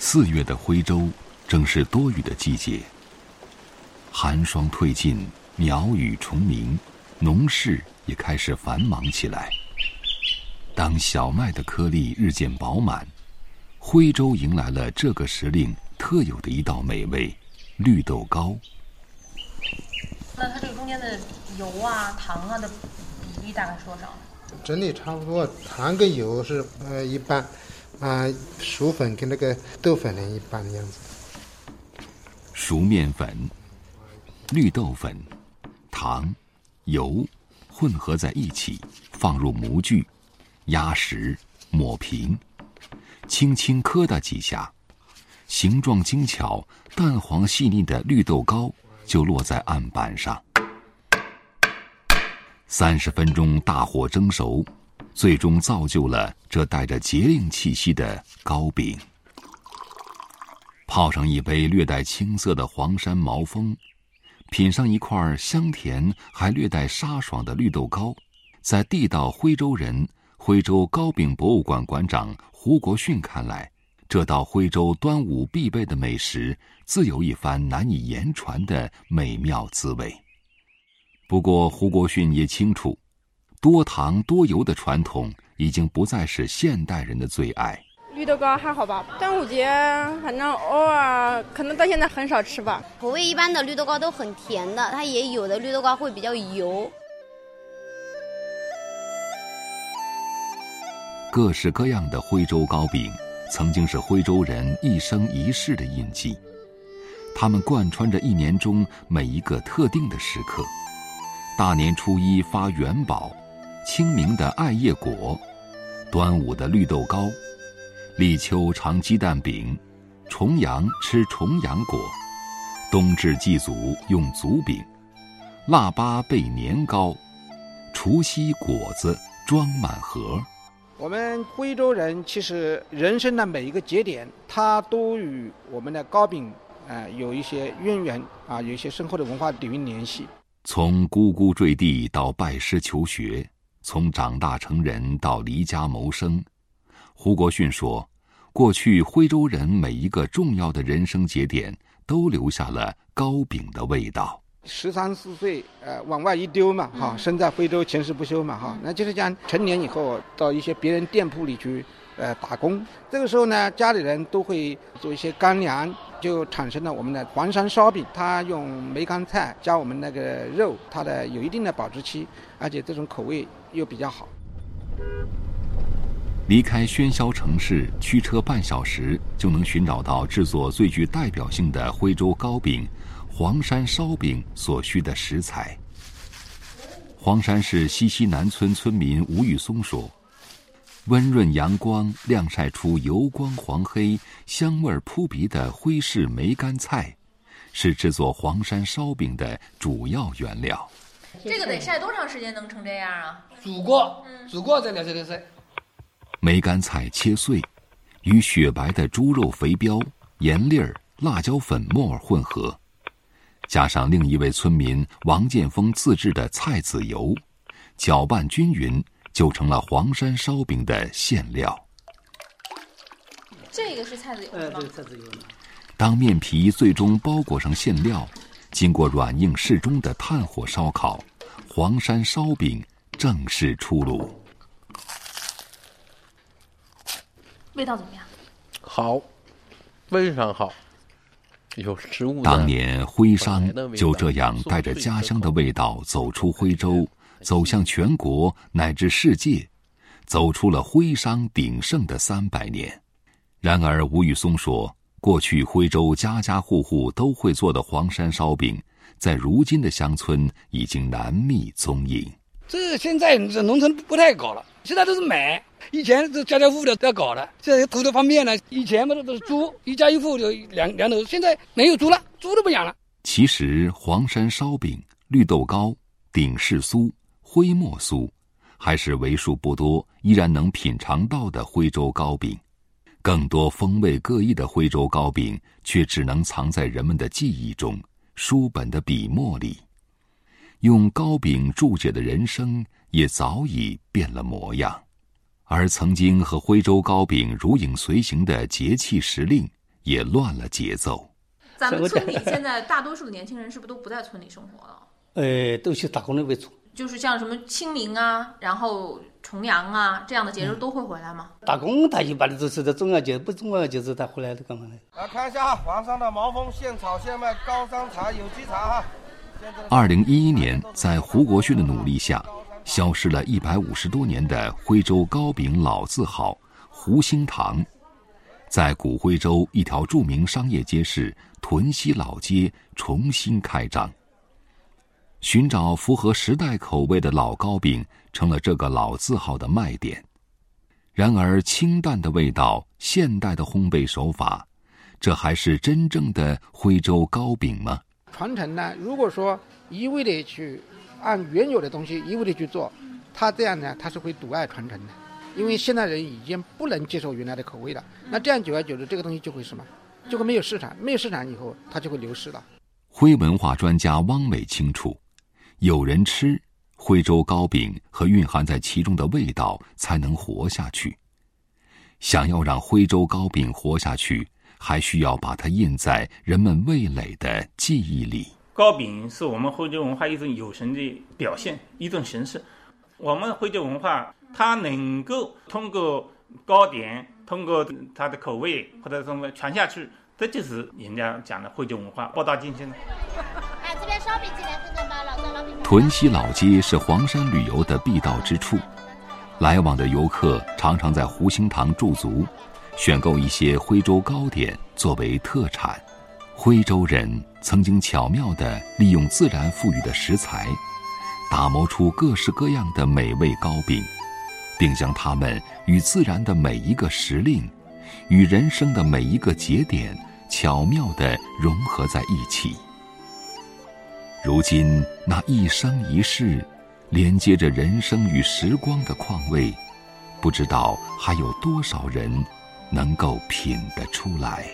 四月的徽州正是多雨的季节，寒霜退尽，鸟语虫鸣，农事也开始繁忙起来。当小麦的颗粒日渐饱满，徽州迎来了这个时令特有的一道美味——绿豆糕。那它这个中间的油啊、糖啊的比例大概是多少？整体差不多，糖跟油是呃一半，啊，薯粉跟那个豆粉的一半的样子。熟面粉、绿豆粉、糖、油混合在一起，放入模具。压实，抹平，轻轻磕打几下，形状精巧、淡黄细腻的绿豆糕就落在案板上。三十分钟大火蒸熟，最终造就了这带着节令气息的糕饼。泡上一杯略带青涩的黄山毛峰，品上一块香甜还略带沙爽的绿豆糕，在地道徽州人。徽州糕饼博物馆馆长胡国训看来，这道徽州端午必备的美食，自有一番难以言传的美妙滋味。不过，胡国训也清楚，多糖多油的传统已经不再是现代人的最爱。绿豆糕还好吧？端午节反正偶尔，可能到现在很少吃吧。口味一般的绿豆糕都很甜的，它也有的绿豆糕会比较油。各式各样的徽州糕饼，曾经是徽州人一生一世的印记。它们贯穿着一年中每一个特定的时刻：大年初一发元宝，清明的艾叶果，端午的绿豆糕，立秋尝鸡蛋饼，重阳吃重阳果，冬至祭祖用祖饼，腊八备年糕，除夕果子装满盒。我们徽州人其实人生的每一个节点，它都与我们的糕饼，呃，有一些渊源啊，有一些深厚的文化底蕴联系。从呱呱坠地到拜师求学，从长大成人到离家谋生，胡国训说，过去徽州人每一个重要的人生节点，都留下了糕饼的味道。十三四岁，呃，往外一丢嘛，哈，身在徽州，前世不休嘛，哈，那就是讲成年以后到一些别人店铺里去，呃，打工。这个时候呢，家里人都会做一些干粮，就产生了我们的黄山烧饼。它用梅干菜加我们那个肉，它的有一定的保质期，而且这种口味又比较好。离开喧嚣城市，驱车半小时就能寻找到制作最具代表性的徽州糕饼。黄山烧饼所需的食材。黄山市西溪南村村民吴玉松说：“温润阳光晾晒出油光黄黑、香味扑鼻的徽式梅干菜，是制作黄山烧饼的主要原料。这个得晒多长时间能成这样啊？煮过，煮过再晾晒的晒。梅干菜切碎，与雪白的猪肉肥膘、盐粒儿、辣椒粉末混合。”加上另一位村民王建峰自制的菜籽油，搅拌均匀，就成了黄山烧饼的馅料。这个是菜籽油吗？对，菜籽油。当面皮最终包裹上馅料，经过软硬适中的炭火烧烤，黄山烧饼正式出炉。味道怎么样？好，非常好。有食物。当年徽商就这样带着家乡的味道走出徽州，走向全国乃至世界，走出了徽商鼎盛的三百年。然而，吴玉松说，过去徽州家家户户都会做的黄山烧饼，在如今的乡村已经难觅踪影。这现在这农村不太搞了，现在都是买。以前这家家户户的在搞的，现在土地方便了。以前嘛都是猪，一家一户就两两头，现在没有猪了，猪都不养了。其实黄山烧饼、绿豆糕、顶式酥、徽墨酥，还是为数不多依然能品尝到的徽州糕饼。更多风味各异的徽州糕饼，却只能藏在人们的记忆中、书本的笔墨里。用糕饼注解的人生，也早已变了模样。而曾经和徽州糕饼如影随形的节气时令，也乱了节奏。咱们村里现在大多数的年轻人是不是都不在村里生活了？呃，都去打工那为主。就是像什么清明啊，然后重阳啊这样的节日都会回来吗？打工他一般的都是在重要节日，不重要节日他回来的干嘛呢？来看一下哈，皇上的毛峰现炒现卖高山茶有机茶哈。二零一一年，在胡国勋的努力下，消失了一百五十多年的徽州糕饼老字号胡兴堂，在古徽州一条著名商业街市屯溪老街重新开张。寻找符合时代口味的老糕饼，成了这个老字号的卖点。然而，清淡的味道，现代的烘焙手法，这还是真正的徽州糕饼吗？传承呢？如果说一味的去按原有的东西一味的去做，它这样呢，它是会阻碍传承的。因为现代人已经不能接受原来的口味了，那这样久而久之，这个东西就会什么？就会没有市场，没有市场以后，它就会流失了。徽文化专家汪伟清楚。有人吃徽州糕饼和蕴含在其中的味道，才能活下去。想要让徽州糕饼活下去，还需要把它印在人们味蕾的记忆里。糕饼是我们徽州文化一种有形的表现，一种形式。我们徽州文化，它能够通过糕点，通过它的口味或者什么传下去，这就是人家讲的徽州文化博大精深。屯溪老街是黄山旅游的必到之处，来往的游客常常在湖心堂驻足，选购一些徽州糕点作为特产。徽州人曾经巧妙地利用自然赋予的食材，打磨出各式各样的美味糕饼，并将它们与自然的每一个时令，与人生的每一个节点巧妙地融合在一起。如今，那一生一世，连接着人生与时光的况味，不知道还有多少人能够品得出来。